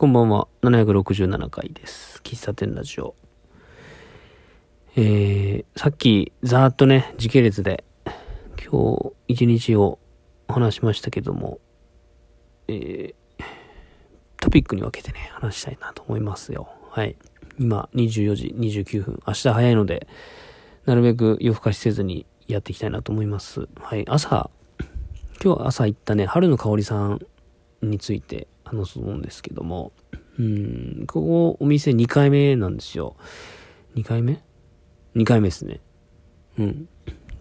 こんばんは。767回です。喫茶店ラジオ。えー、さっき、ざーっとね、時系列で、今日、一日を話しましたけども、えー、トピックに分けてね、話したいなと思いますよ。はい。今、24時29分。明日早いので、なるべく夜更かしせずにやっていきたいなと思います。はい。朝、今日朝行ったね、春の香りさんについて話すと思うんですけども、うん、ここお店2回目なんですよ。2回目 ?2 回目ですね。うん。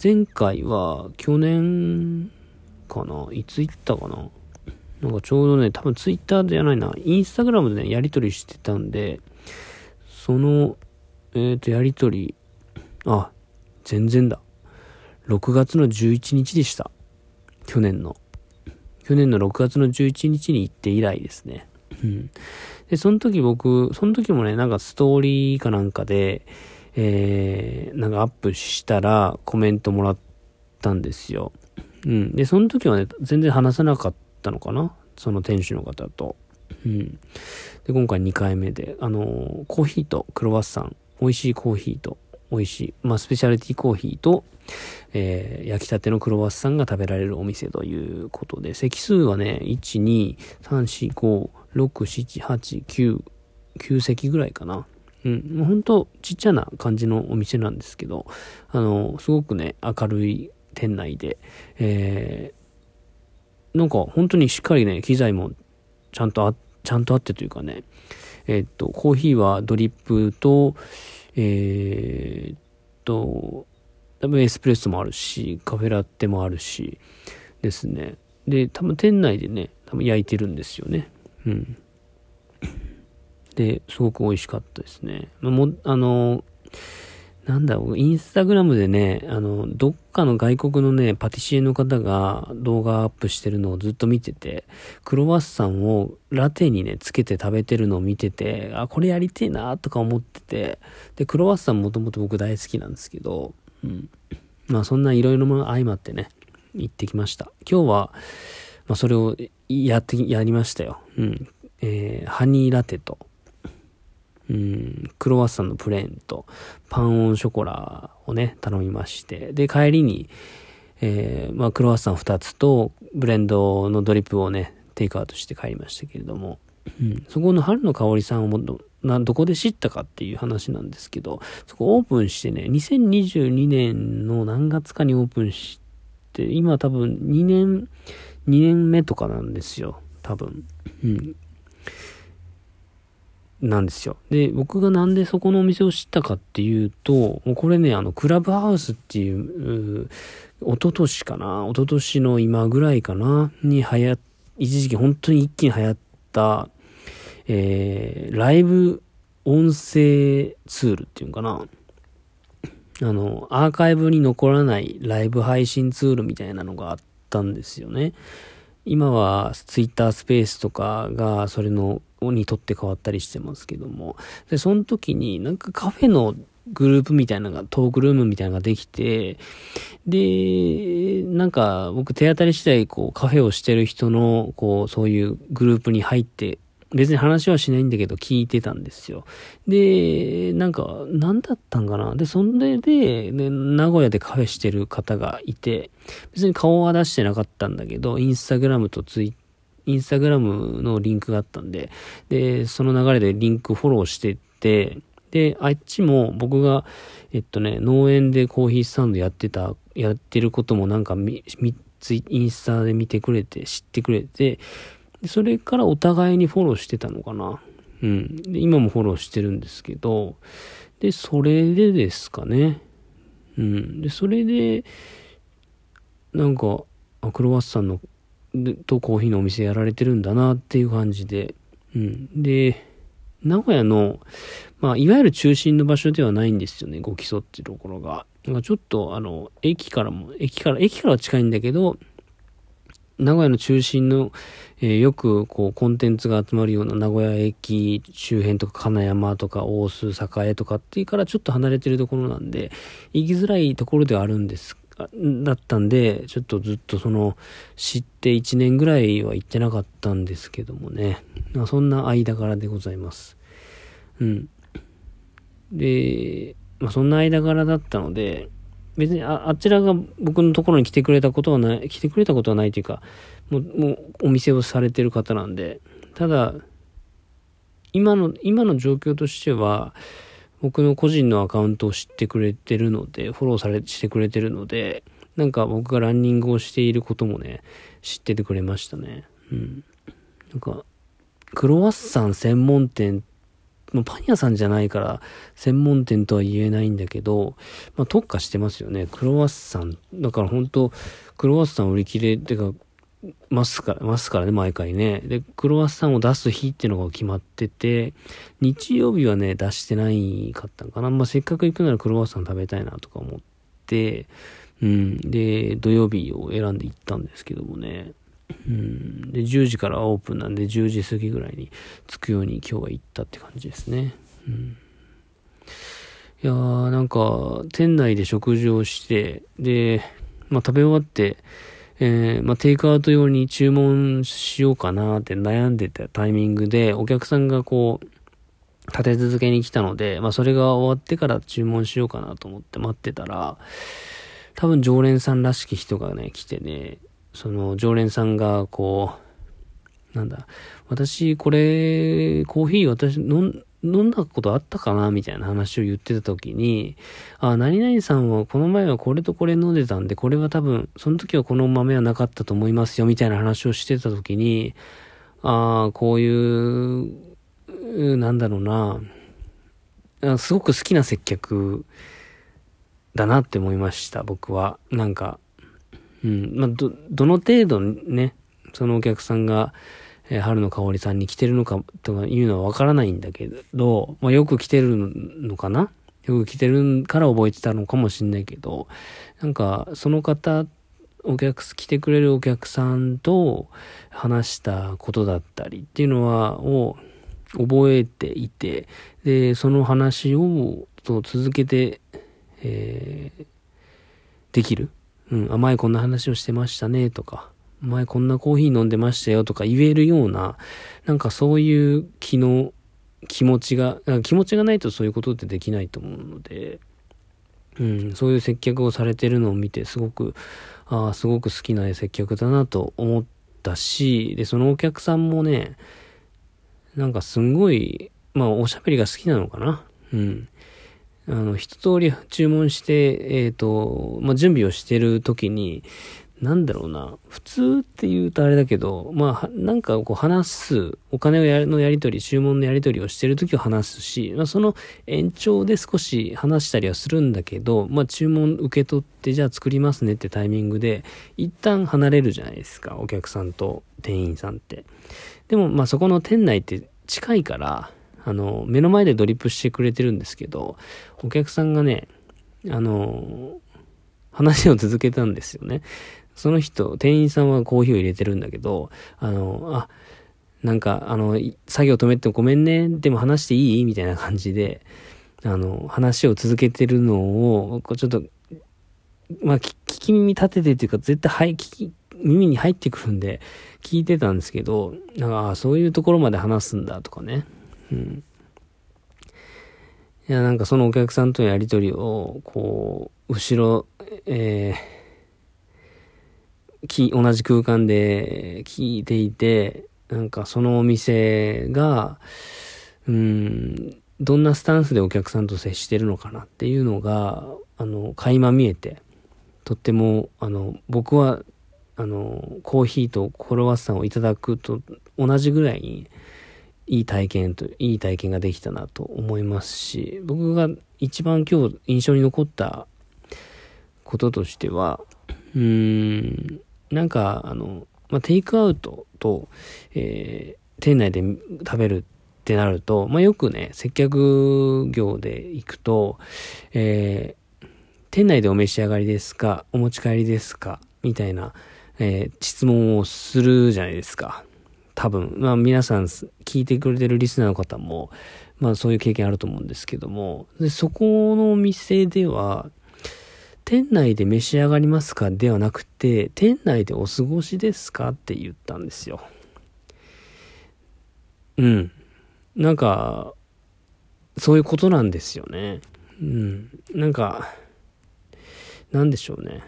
前回は去年かな？いつ行ったかな？なんかちょうどね、多分ツイッターじゃないな、インスタグラムでね、やりとりしてたんで、その、えっ、と、やりとり、あ、全然だ。6月の11日でした。去年の。去年の6月の11日に行って以来ですね。うん。で、その時僕、その時もね、なんかストーリーかなんかで、えー、なんかアップしたらコメントもらったんですよ。うん。で、その時はね、全然話さなかったのかな？その店主の方と。うん。で、今回2回目で、あのコーヒーとクロワッサン、美味しいコーヒーと、美味しい、まあ、スペシャリティコーヒーと、えー焼きたてのクロワッサンが食べられるお店ということで、席数はね、1、2、3、4、5、6、7、8、9、9席ぐらいかな。うん、もうほんとちっちゃな感じのお店なんですけど、あの、すごくね、明るい店内で、えーなんか本当にしっかりね、機材もちゃんとあ、ちゃんとあってというかね、えーっと、コーヒーはドリップと、えーっと、多分エスプレッソもあるし、カフェラテもあるし、ですね。で、多分店内でね、多分焼いてるんですよね。うん。で、すごく美味しかったですね。まも、あの、なんだろう、インスタグラムでね、あの、どっかの外国のね、パティシエの方が動画アップしてるのをずっと見てて、クロワッサンをラテにね、つけて食べてるのを見てて、あ、これやりてえなとか思ってて、で、クロワッサンもともと僕大好きなんですけど、うん。まあそんないろいろも相まってね、行ってきました。今日は、まあそれをやって、やりましたよ。うん。えー、ハニーラテと、うん、クロワッサンのプレーンと、パンオンショコラをね、頼みまして、で、帰りに、えー、まあ、クロワッサン2つと、ブレンドのドリップをね、テイクアウトして帰りましたけれども、うん、そこの春の香りさんをもっと、な、どこで知ったかっていう話なんですけど、そこオープンしてね、2022年の何月かにオープンして、今多分2年、2年目とかなんですよ、多分。うん。なんですよ。で、僕がなんでそこのお店を知ったかっていうと、もうこれね、あの、クラブハウスっていう、う一昨年かな一昨年の今ぐらいかなに流行、一時期本当に一気に流行った、えー、ライブ音声ツールっていうのかなあの、アーカイブに残らないライブ配信ツールみたいなのがあったんですよね。今はツイッタースペースとかがそれのにとって変わったりしてますけどもでその時になんかカフェのグループみたいなのがトークルームみたいなのができてでなんか僕手当たり次第こうカフェをしてる人のこうそういうグループに入って別に話はしないんだけど聞いてたんですよ。で、なんか、何だったんかな？で、それで、ね、名古屋でカフェしてる方がいて、別に顔は出してなかったんだけど、インスタグラムとツイッインスタグラムのリンクがあったんで、で、その流れでリンクフォローしてって、で、あっちも僕が、えっとね、農園でコーヒースタンドやってた、やってることもなんかみ、み、ツインスタで見てくれて、知ってくれて、それからお互いにフォローしてたのかな。うん。で、今もフォローしてるんですけど、で、それでですかね。うん。で、それで、なんか、あクロワッサンの、とコーヒーのお店やられてるんだなっていう感じで、うん。で、名古屋の、まあ、いわゆる中心の場所ではないんですよね、ご基礎っていうところが。なんかちょっと、あの、駅からも、駅から、駅からは近いんだけど、名古屋の中心の、えーよくこうコンテンツが集まるような名古屋駅周辺とか金山とか大須栄とかっていうからちょっと離れてるところなんで行きづらいところではあるんですだったんで、ちょっとずっとその、知って1年ぐらいは行ってなかったんですけどもね。まあそんな間柄でございます。うん。で、まあ、そんな間柄だったので、別にああちらが僕のところに来てくれたことはない、来てくれたことはないというか、もう、もうお店をされてる方なんで、ただ、今の、今の状況としては、僕の個人のアカウントを知ってくれてるので、フォローされ、してくれてるので、なんか僕がランニングをしていることもね、知っててくれましたね。うん。なんか、クロワッサン専門店、まあ、パン屋さんじゃないから専門店とは言えないんだけど、まあ、特化してますよね。クロワッサン。だから本当クロワッサン売り切れっ、てか、ますから、ますからね、毎回ね。で、クロワッサンを出す日っていうのが決まってて、日曜日はね、出してないかったんかな。まあ、せっかく行くならクロワッサン食べたいなとか思って、うん。で、土曜日を選んで行ったんですけどもね。うん。で、10時からオープンなんで、10時過ぎぐらいに着くように今日は行ったって感じですね。うん。いやー、なんか、店内で食事をして、で、まあ、食べ終わって、えー、まあ、テイクアウト用に注文しようかなって悩んでたタイミングで、お客さんがこう、立て続けに来たので、まあ、それが終わってから注文しようかなと思って待ってたら、多分常連さんらしき人がね、来てね、その常連さんがこう、なんだ、私、これ、コーヒー私飲ん、だことあったかなみたいな話を言ってた時に、あ、何々さんはこの前はこれとこれ飲んでたんで、これは多分、その時はこの豆はなかったと思いますよ、みたいな話をしてた時に、ああ、こういう、なんだろうな、すごく好きな接客だなって思いました、僕は。なんか、うん、まあ、ど、どの程度ね、そのお客さんが、えー、春の香りさんに来てるのかとかいうのはわからないんだけど、まあ、よく来てるのかな？よく来てるから覚えてたのかもしんないけど、なんか、その方、お客、来てくれるお客さんと話したことだったりっていうのは、を覚えていて、で、その話をと続けて、えー、できる。うん、甘いこんな話をしてましたね、とか。前こんなコーヒー飲んでましたよとか言えるような、なんかそういう気の、気持ちが、気持ちがないとそういうことってできないと思うので、うん、そういう接客をされてるのを見て、すごく、ああ、すごく好きな接客だなと思ったし、で、そのお客さんもね、なんかすんごい、まあ、おしゃべりが好きなのかな。うん。あの、一通り注文して、えっ、ー、と、まあ、準備をしてる時に、なんだろうな、普通って言うとあれだけど、まあ、なんかこう話す、お金をやのやり取り、注文のやり取りをしてるときは話すし、まあ、その延長で少し話したりはするんだけど、まあ、注文受け取って、じゃあ作りますねってタイミングで、一旦離れるじゃないですか、お客さんと店員さんって。でも、まあ、そこの店内って近いから、あの、目の前でドリップしてくれてるんですけど、お客さんがね、あの、話を続けたんですよね。その人、店員さんはコーヒーを入れてるんだけど、あの、あ、なんか、あの、作業止めてごめんね、でも話していい？みたいな感じで、あの、話を続けてるのを、こうちょっと、まあ、聞き耳立ててっていうか、絶対、はい、聞き、耳に入ってくるんで、聞いてたんですけど、なんか、そういうところまで話すんだとかね。うん。いや、なんかそのお客さんとのやりとりを、こう、後ろ、えー、き、同じ空間で聞いていて、なんかそのお店が、うん、どんなスタンスでお客さんと接してるのかなっていうのが、あの、垣間見えて、とっても、あの、僕は、あの、コーヒーとコロワッサンをいただくと同じぐらいに、いい体験と、いい体験ができたなと思いますし、僕が一番今日印象に残ったこととしては、うーん、なんか、あの、まあ、テイクアウトと、えー、店内で食べるってなると、まあ、よくね、接客業で行くと、えー、店内でお召し上がりですかお持ち帰りですかみたいな、えー、質問をするじゃないですか。多分、まあ皆さん聞いてくれてるリスナーの方も、まあそういう経験あると思うんですけども、でそこのお店では、店内で召し上がりますか？ではなくて、店内でお過ごしですか？って言ったんですよ。うん。なんか、そういうことなんですよね。うん。なんか、なんでしょうね。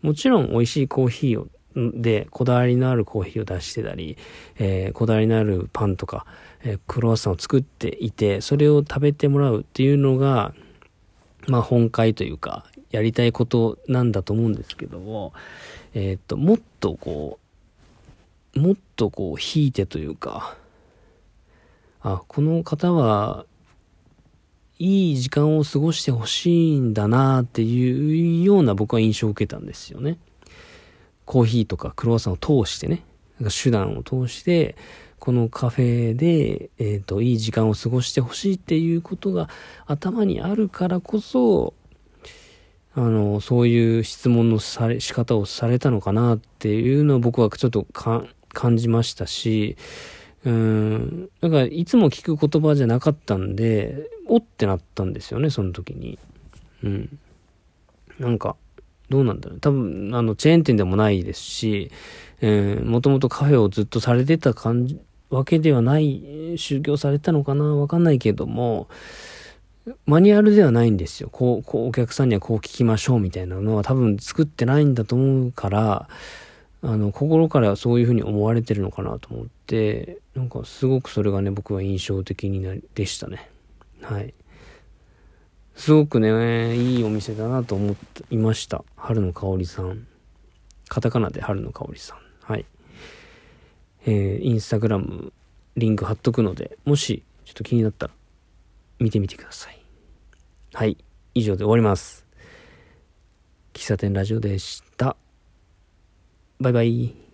もちろん美味しいコーヒーを、で、こだわりのあるコーヒーを出してたり、えー、こだわりのあるパンとか、えー、クロワッサンを作っていて、それを食べてもらうっていうのが、まあ本会というか、やりたいことなんだと思うんですけども、えー、っと、もっとこう、もっとこう、引いてというか、あ、この方は、いい時間を過ごしてほしいんだなっていうような僕は印象を受けたんですよね。コーヒーとかクロワッサンを通してね、なんか手段を通して、このカフェで、えっ、ー、と、いい時間を過ごしてほしいっていうことが頭にあるからこそ、あの、そういう質問のされ、仕方をされたのかなっていうのを僕はちょっとか感じましたし、うん、だからいつも聞く言葉じゃなかったんで、おってなったんですよね、その時に。うん。なんか、どうなんだろう。多分、あの、チェーン店でもないですし、えー、もともとカフェをずっとされてた感じ、わけではない、修行されたのかなわかんないけども、マニュアルではないんですよ。こう、こう、お客さんにはこう聞きましょうみたいなのは多分作ってないんだと思うから、あの、心からそういうふうに思われてるのかなと思って、なんかすごくそれがね、僕は印象的にな、でしたね。はい。すごくね、いいお店だなと思っていました。春の香りさん。カタカナで春の香りさん。はい。えー、インスタグラム、リンク貼っとくので、もし、ちょっと気になったら、見てみてください。はい。以上で終わります。喫茶店ラジオでした。バイバイ。